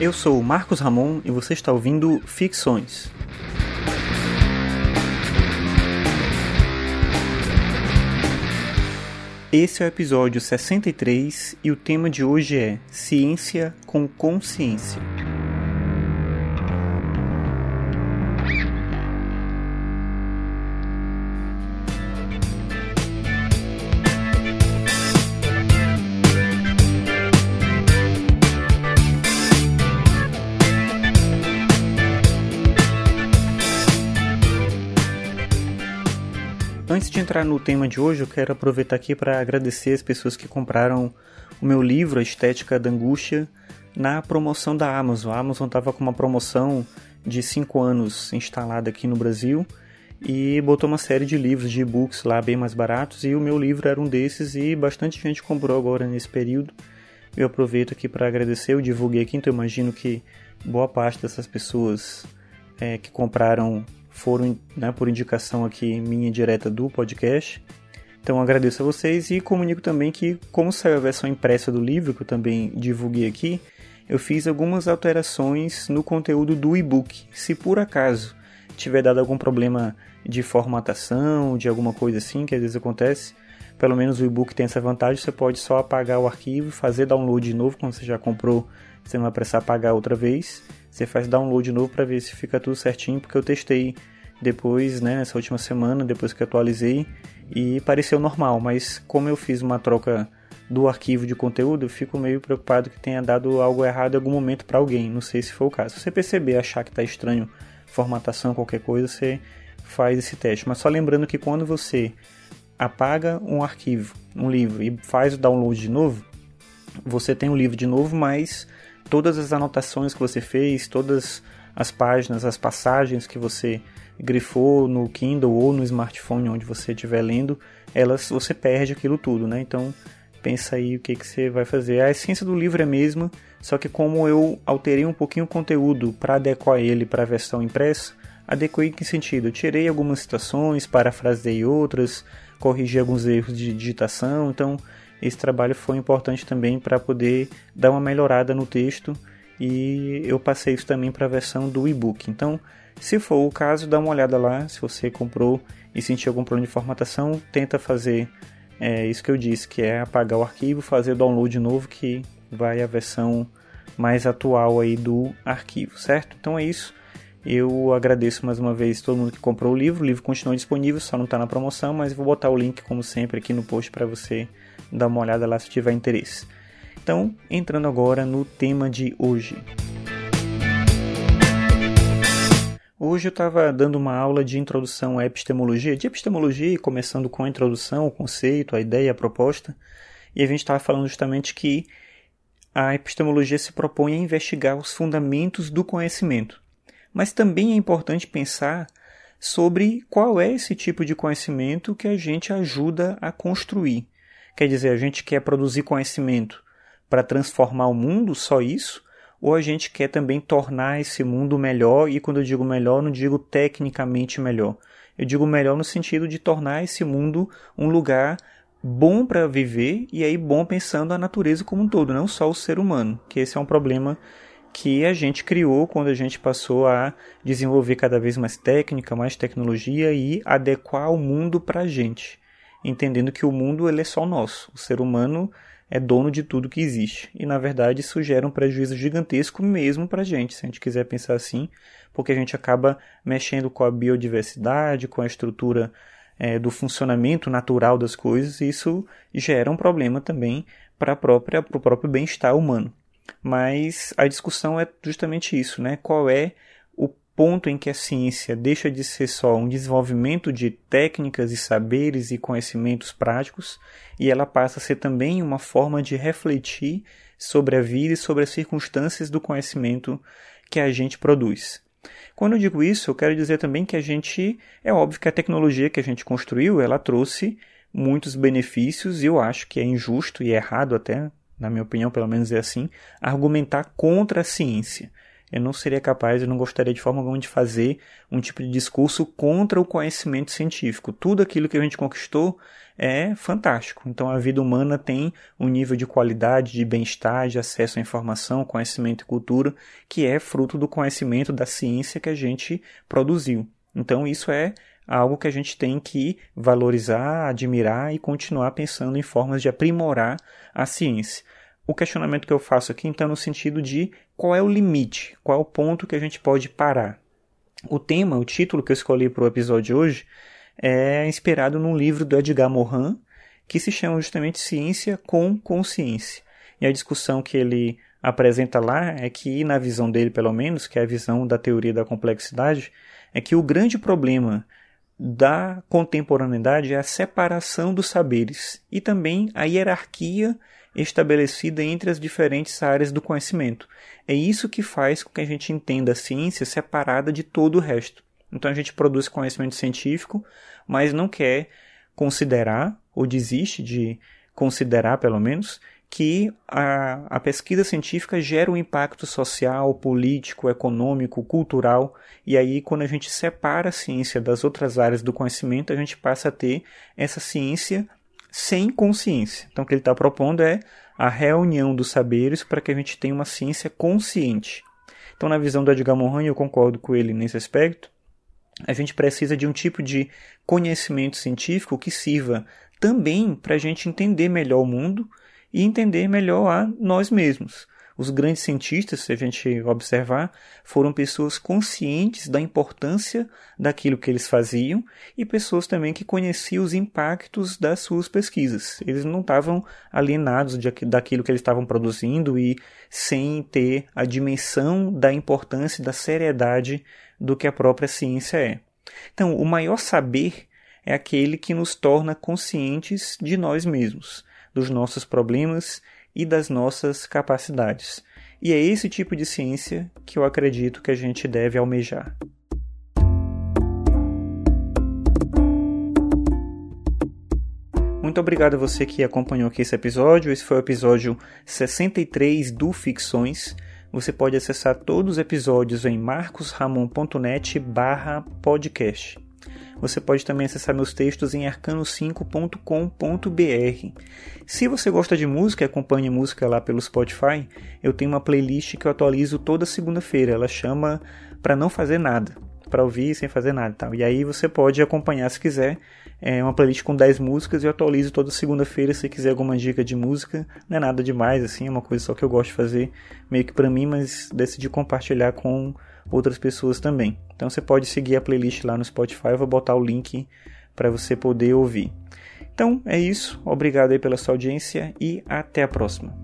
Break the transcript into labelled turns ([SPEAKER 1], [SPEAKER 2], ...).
[SPEAKER 1] Eu sou o Marcos Ramon e você está ouvindo Ficções. Esse é o episódio 63 e o tema de hoje é Ciência com Consciência. Antes de entrar no tema de hoje, eu quero aproveitar aqui para agradecer as pessoas que compraram o meu livro, A Estética da Angústia, na promoção da Amazon. A Amazon estava com uma promoção de 5 anos instalada aqui no Brasil e botou uma série de livros, de e-books lá bem mais baratos e o meu livro era um desses e bastante gente comprou agora nesse período. Eu aproveito aqui para agradecer, eu divulguei aqui, então eu imagino que boa parte dessas pessoas é, que compraram foram né, por indicação aqui minha direta do podcast. Então agradeço a vocês e comunico também que, como saiu a versão impressa do livro, que eu também divulguei aqui, eu fiz algumas alterações no conteúdo do e-book. Se por acaso tiver dado algum problema de formatação, de alguma coisa assim, que às vezes acontece, pelo menos o e-book tem essa vantagem, você pode só apagar o arquivo, fazer download de novo quando você já comprou, você não vai precisar apagar outra vez. Você faz download novo para ver se fica tudo certinho, porque eu testei depois, né, nessa última semana, depois que atualizei, e pareceu normal, mas como eu fiz uma troca do arquivo de conteúdo, eu fico meio preocupado que tenha dado algo errado em algum momento para alguém, não sei se foi o caso. Se você perceber, achar que está estranho formatação, qualquer coisa, você faz esse teste. Mas só lembrando que quando você apaga um arquivo, um livro, e faz o download de novo, você tem o livro de novo, mas todas as anotações que você fez, todas as páginas, as passagens que você grifou no Kindle ou no smartphone onde você estiver lendo, elas você perde aquilo tudo, né? Então pensa aí o que, que você vai fazer. A essência do livro é a mesma, só que como eu alterei um pouquinho o conteúdo para adequar ele para a versão impressa, adequei em que sentido? Eu tirei algumas citações, parafrasei outras, corrigi alguns erros de digitação, então esse trabalho foi importante também para poder dar uma melhorada no texto e eu passei isso também para a versão do e-book. Então, se for o caso, dá uma olhada lá. Se você comprou e sentiu algum problema de formatação, tenta fazer é, isso que eu disse, que é apagar o arquivo, fazer o download novo, que vai a versão mais atual aí do arquivo, certo? Então é isso. Eu agradeço mais uma vez todo mundo que comprou o livro. O livro continua disponível, só não está na promoção, mas vou botar o link, como sempre, aqui no post para você dar uma olhada lá se tiver interesse. Então, entrando agora no tema de hoje. Hoje eu estava dando uma aula de introdução à epistemologia, de epistemologia, começando com a introdução, o conceito, a ideia, a proposta, e a gente estava falando justamente que a epistemologia se propõe a investigar os fundamentos do conhecimento. Mas também é importante pensar sobre qual é esse tipo de conhecimento que a gente ajuda a construir. Quer dizer, a gente quer produzir conhecimento para transformar o mundo, só isso? ou a gente quer também tornar esse mundo melhor, e quando eu digo melhor, não digo tecnicamente melhor. Eu digo melhor no sentido de tornar esse mundo um lugar bom para viver e aí bom pensando a natureza como um todo, não só o ser humano, que esse é um problema que a gente criou quando a gente passou a desenvolver cada vez mais técnica, mais tecnologia e adequar o mundo para a gente, entendendo que o mundo ele é só nosso. O ser humano é dono de tudo que existe. E na verdade isso gera um prejuízo gigantesco mesmo para a gente, se a gente quiser pensar assim, porque a gente acaba mexendo com a biodiversidade, com a estrutura é, do funcionamento natural das coisas, e isso gera um problema também para o próprio bem-estar humano. Mas a discussão é justamente isso, né? Qual é ponto em que a ciência deixa de ser só um desenvolvimento de técnicas e saberes e conhecimentos práticos e ela passa a ser também uma forma de refletir sobre a vida e sobre as circunstâncias do conhecimento que a gente produz. Quando eu digo isso, eu quero dizer também que a gente, é óbvio que a tecnologia que a gente construiu, ela trouxe muitos benefícios e eu acho que é injusto e errado até, na minha opinião, pelo menos é assim, argumentar contra a ciência. Eu não seria capaz, eu não gostaria de forma alguma de fazer um tipo de discurso contra o conhecimento científico. Tudo aquilo que a gente conquistou é fantástico. Então a vida humana tem um nível de qualidade, de bem-estar, de acesso à informação, conhecimento e cultura que é fruto do conhecimento da ciência que a gente produziu. Então isso é algo que a gente tem que valorizar, admirar e continuar pensando em formas de aprimorar a ciência. O questionamento que eu faço aqui então no sentido de qual é o limite, qual é o ponto que a gente pode parar. O tema, o título que eu escolhi para o episódio de hoje é inspirado num livro do Edgar Morin que se chama justamente Ciência com Consciência. E a discussão que ele apresenta lá é que, na visão dele pelo menos, que é a visão da teoria da complexidade, é que o grande problema da contemporaneidade é a separação dos saberes e também a hierarquia estabelecida entre as diferentes áreas do conhecimento. É isso que faz com que a gente entenda a ciência separada de todo o resto. Então a gente produz conhecimento científico, mas não quer considerar, ou desiste de considerar pelo menos, que a, a pesquisa científica gera um impacto social, político, econômico, cultural, e aí quando a gente separa a ciência das outras áreas do conhecimento, a gente passa a ter essa ciência sem consciência. Então o que ele está propondo é a reunião dos saberes para que a gente tenha uma ciência consciente. Então na visão do Edgar Morin, eu concordo com ele nesse aspecto, a gente precisa de um tipo de conhecimento científico que sirva também para a gente entender melhor o mundo e entender melhor a nós mesmos. Os grandes cientistas, se a gente observar, foram pessoas conscientes da importância daquilo que eles faziam e pessoas também que conheciam os impactos das suas pesquisas. Eles não estavam alienados de, daquilo que eles estavam produzindo e sem ter a dimensão da importância e da seriedade do que a própria ciência é. Então, o maior saber é aquele que nos torna conscientes de nós mesmos dos nossos problemas e das nossas capacidades. E é esse tipo de ciência que eu acredito que a gente deve almejar. Muito obrigado a você que acompanhou aqui esse episódio. Esse foi o episódio 63 do Ficções. Você pode acessar todos os episódios em marcosramon.net barra podcast. Você pode também acessar meus textos em arcano5.com.br. Se você gosta de música e acompanha música lá pelo Spotify, eu tenho uma playlist que eu atualizo toda segunda-feira. Ela chama Para Não Fazer Nada, para ouvir sem fazer nada. Tal. E aí você pode acompanhar se quiser. É uma playlist com 10 músicas e eu atualizo toda segunda-feira se quiser alguma dica de música. Não é nada demais, assim, é uma coisa só que eu gosto de fazer meio que para mim, mas decidi compartilhar com outras pessoas também. Então você pode seguir a playlist lá no Spotify, eu vou botar o link para você poder ouvir. Então é isso, obrigado aí pela sua audiência e até a próxima.